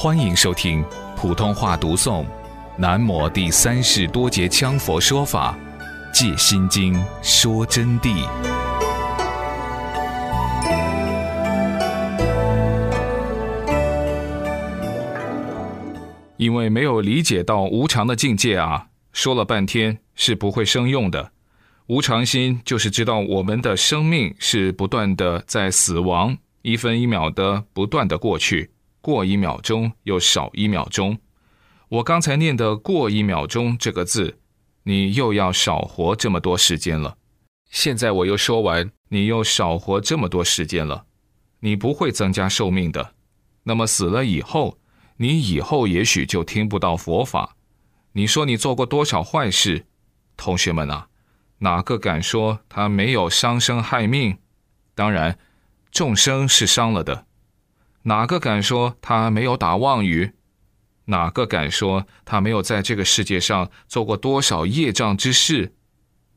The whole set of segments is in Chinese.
欢迎收听普通话读诵《南摩第三世多杰羌佛说法·戒心经》说真谛。因为没有理解到无常的境界啊，说了半天是不会生用的。无常心就是知道我们的生命是不断的在死亡，一分一秒的不断的过去。过一秒钟又少一秒钟，我刚才念的“过一秒钟”这个字，你又要少活这么多时间了。现在我又说完，你又少活这么多时间了，你不会增加寿命的。那么死了以后，你以后也许就听不到佛法。你说你做过多少坏事？同学们啊，哪个敢说他没有伤生害命？当然，众生是伤了的。哪个敢说他没有打妄语？哪个敢说他没有在这个世界上做过多少业障之事？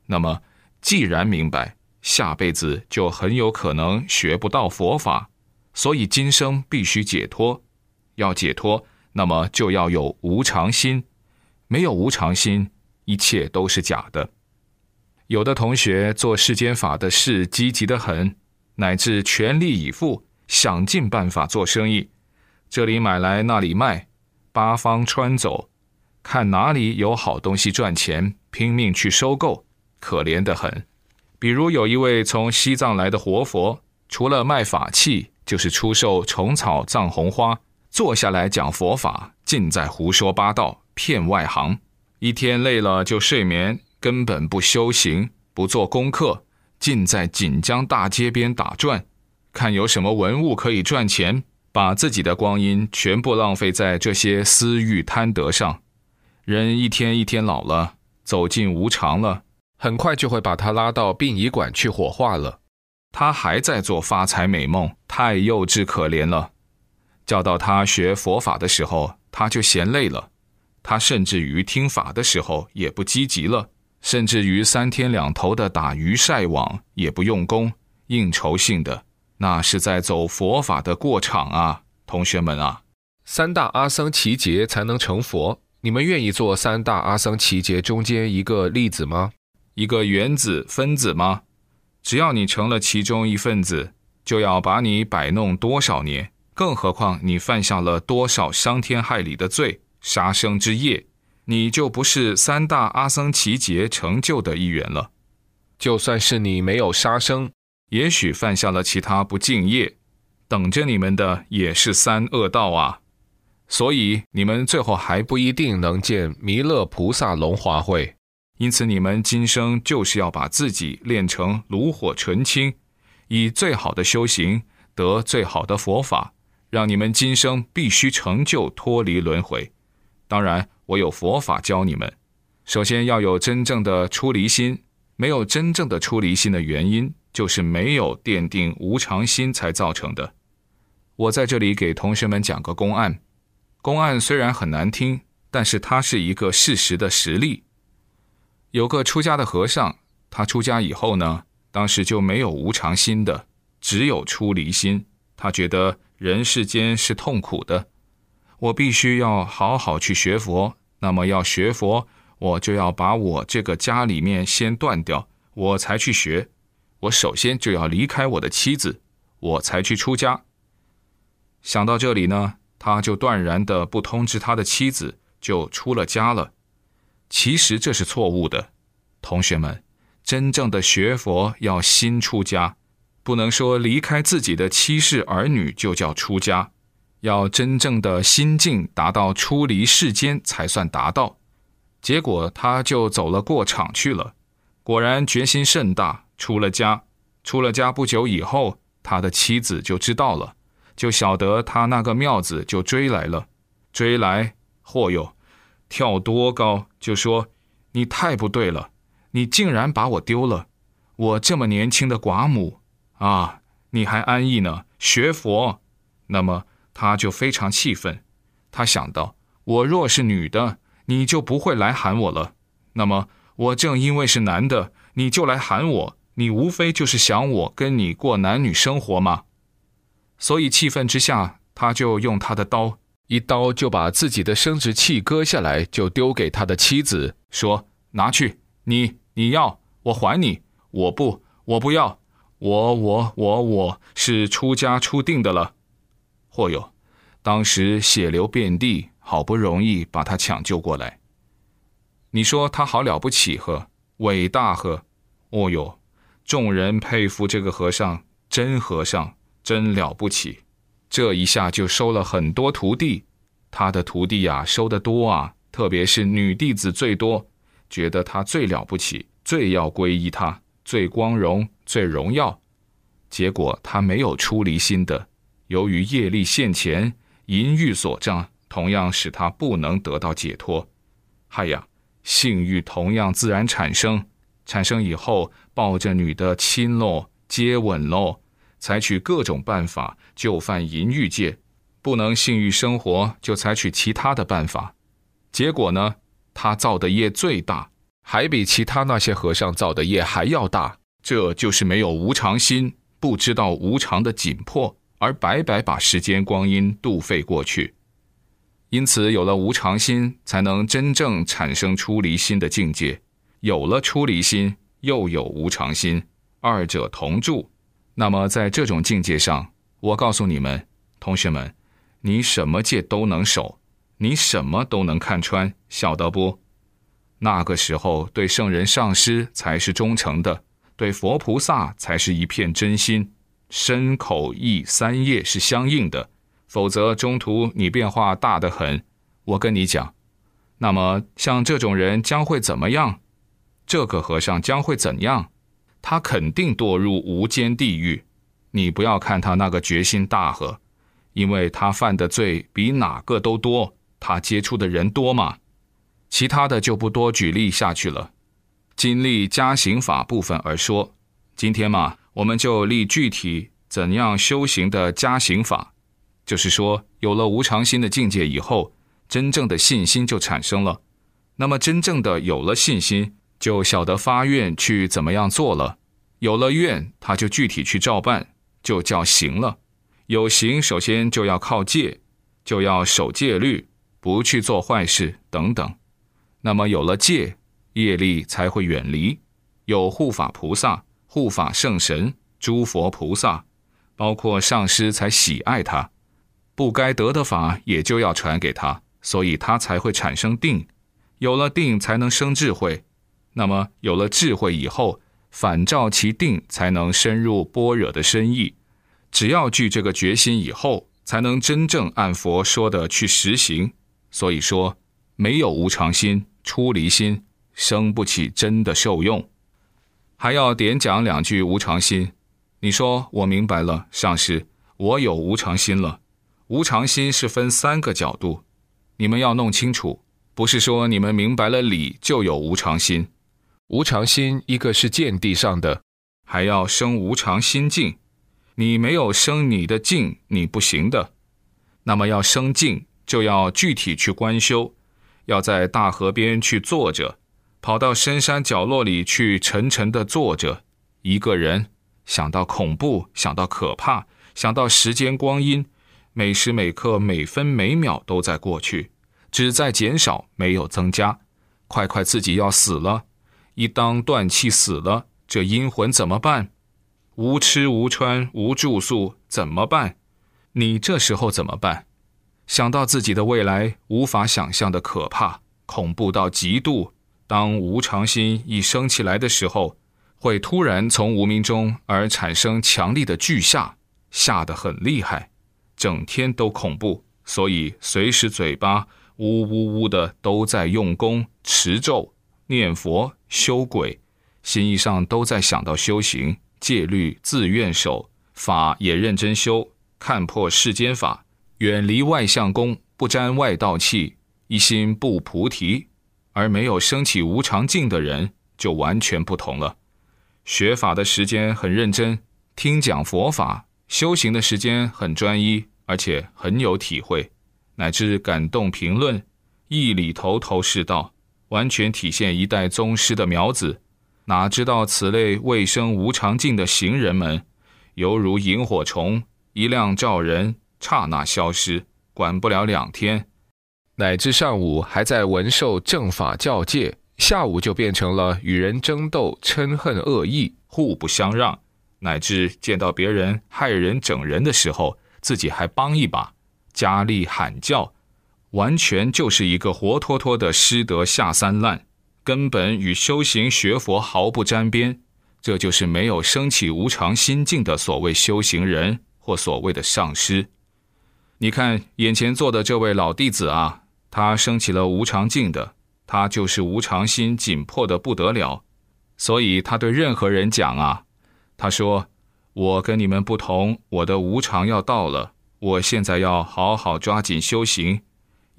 那么，既然明白下辈子就很有可能学不到佛法，所以今生必须解脱。要解脱，那么就要有无常心。没有无常心，一切都是假的。有的同学做世间法的事积极的很，乃至全力以赴。想尽办法做生意，这里买来那里卖，八方穿走，看哪里有好东西赚钱，拼命去收购，可怜得很。比如有一位从西藏来的活佛，除了卖法器，就是出售虫草、藏红花，坐下来讲佛法，尽在胡说八道，骗外行。一天累了就睡眠，根本不修行，不做功课，尽在锦江大街边打转。看有什么文物可以赚钱，把自己的光阴全部浪费在这些私欲贪得上。人一天一天老了，走进无常了，很快就会把他拉到殡仪馆去火化了。他还在做发财美梦，太幼稚可怜了。教到他学佛法的时候，他就嫌累了。他甚至于听法的时候也不积极了，甚至于三天两头的打鱼晒网也不用功，应酬性的。那是在走佛法的过场啊，同学们啊！三大阿僧祇劫才能成佛，你们愿意做三大阿僧祇劫中间一个粒子吗？一个原子分子吗？只要你成了其中一份子，就要把你摆弄多少年？更何况你犯下了多少伤天害理的罪、杀生之业，你就不是三大阿僧祇劫成就的一员了。就算是你没有杀生。也许犯下了其他不敬业，等着你们的也是三恶道啊！所以你们最后还不一定能见弥勒菩萨龙华会。因此，你们今生就是要把自己练成炉火纯青，以最好的修行得最好的佛法，让你们今生必须成就脱离轮回。当然，我有佛法教你们。首先要有真正的出离心，没有真正的出离心的原因。就是没有奠定无常心才造成的。我在这里给同学们讲个公案，公案虽然很难听，但是它是一个事实的实例。有个出家的和尚，他出家以后呢，当时就没有无常心的，只有出离心。他觉得人世间是痛苦的，我必须要好好去学佛。那么要学佛，我就要把我这个家里面先断掉，我才去学。我首先就要离开我的妻子，我才去出家。想到这里呢，他就断然的不通知他的妻子，就出了家了。其实这是错误的，同学们，真正的学佛要心出家，不能说离开自己的妻室儿女就叫出家，要真正的心境达到出离世间才算达到。结果他就走了过场去了，果然决心甚大。出了家，出了家不久以后，他的妻子就知道了，就晓得他那个庙子就追来了，追来，嚯哟，跳多高，就说你太不对了，你竟然把我丢了，我这么年轻的寡母啊，你还安逸呢，学佛，那么他就非常气愤，他想到我若是女的，你就不会来喊我了，那么我正因为是男的，你就来喊我。你无非就是想我跟你过男女生活吗？所以气愤之下，他就用他的刀一刀就把自己的生殖器割下来，就丢给他的妻子，说：“拿去，你你要，我还你。我不，我不要，我我我我是出家出定的了。”或有，当时血流遍地，好不容易把他抢救过来。你说他好了不起呵，伟大呵，哦哟，众人佩服这个和尚，真和尚，真了不起。这一下就收了很多徒弟，他的徒弟呀收的多啊，特别是女弟子最多，觉得他最了不起，最要皈依他，最光荣，最荣耀。结果他没有出离心的，由于业力现前，淫欲所障，同样使他不能得到解脱。嗨呀，性欲同样自然产生，产生以后抱着女的亲喽，接吻喽。采取各种办法就犯淫欲戒，不能性欲生活，就采取其他的办法。结果呢，他造的业最大，还比其他那些和尚造的业还要大。这就是没有无常心，不知道无常的紧迫，而白白把时间光阴度费过去。因此，有了无常心，才能真正产生出离心的境界。有了出离心，又有无常心，二者同住。那么，在这种境界上，我告诉你们，同学们，你什么戒都能守，你什么都能看穿，晓得不？那个时候，对圣人上师才是忠诚的，对佛菩萨才是一片真心，身口意三业是相应的，否则中途你变化大得很。我跟你讲，那么像这种人将会怎么样？这个和尚将会怎样？他肯定堕入无间地狱。你不要看他那个决心大和，因为他犯的罪比哪个都多，他接触的人多嘛。其他的就不多举例下去了。经历加刑法部分而说，今天嘛，我们就立具体怎样修行的加刑法。就是说，有了无常心的境界以后，真正的信心就产生了。那么，真正的有了信心。就晓得发愿去怎么样做了，有了愿，他就具体去照办，就叫行了。有行，首先就要靠戒，就要守戒律，不去做坏事等等。那么有了戒，业力才会远离。有护法菩萨、护法圣神、诸佛菩萨，包括上师才喜爱他，不该得的法也就要传给他，所以他才会产生定。有了定，才能生智慧。那么有了智慧以后，反照其定，才能深入般若的深意。只要具这个决心以后，才能真正按佛说的去实行。所以说，没有无常心、出离心，生不起真的受用。还要点讲两句无常心。你说我明白了，上师，我有无常心了。无常心是分三个角度，你们要弄清楚，不是说你们明白了理就有无常心。无常心，一个是见地上的，还要生无常心境。你没有生你的境，你不行的。那么要生境，就要具体去观修，要在大河边去坐着，跑到深山角落里去沉沉的坐着，一个人想到恐怖，想到可怕，想到时间光阴，每时每刻每分每秒都在过去，只在减少，没有增加。快快自己要死了。一当断气死了，这阴魂怎么办？无吃无穿无住宿怎么办？你这时候怎么办？想到自己的未来无法想象的可怕、恐怖到极度。当无常心一升起来的时候，会突然从无名中而产生强力的巨吓，吓得很厉害，整天都恐怖，所以随时嘴巴呜呜呜的都在用功持咒。念佛修鬼，心意上都在想到修行戒律，自愿守法也认真修，看破世间法，远离外相功，不沾外道气，一心不菩提，而没有升起无常境的人，就完全不同了。学法的时间很认真，听讲佛法，修行的时间很专一，而且很有体会，乃至感动评论，义理头头是道。完全体现一代宗师的苗子，哪知道此类未生无常境的行人们，犹如萤火虫，一亮照人，刹那消失，管不了两天，乃至上午还在闻受正法教戒，下午就变成了与人争斗、嗔恨恶意、互不相让，乃至见到别人害人整人的时候，自己还帮一把，加力喊叫，完全就是一个活脱脱的师德下三滥，根本与修行学佛毫不沾边。这就是没有升起无常心境的所谓修行人或所谓的上师。你看眼前坐的这位老弟子啊，他升起了无常境的，他就是无常心紧迫的不得了，所以他对任何人讲啊，他说：“我跟你们不同，我的无常要到了，我现在要好好抓紧修行。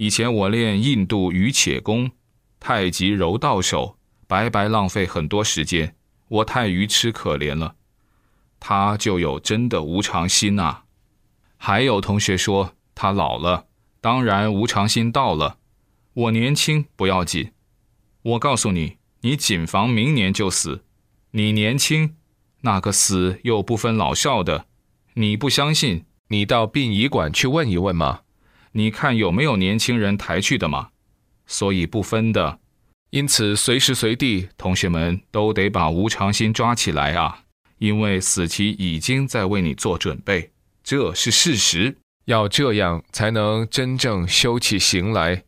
以前我练印度瑜且功、太极柔道手，白白浪费很多时间。”我太愚痴可怜了，他就有真的无常心呐。还有同学说他老了，当然无常心到了。我年轻不要紧，我告诉你，你谨防明年就死。你年轻，那个死又不分老少的。你不相信，你到殡仪馆去问一问吗。你看有没有年轻人抬去的嘛？所以不分的。因此，随时随地，同学们都得把无常心抓起来啊！因为死期已经在为你做准备，这是事实。要这样，才能真正修起行来。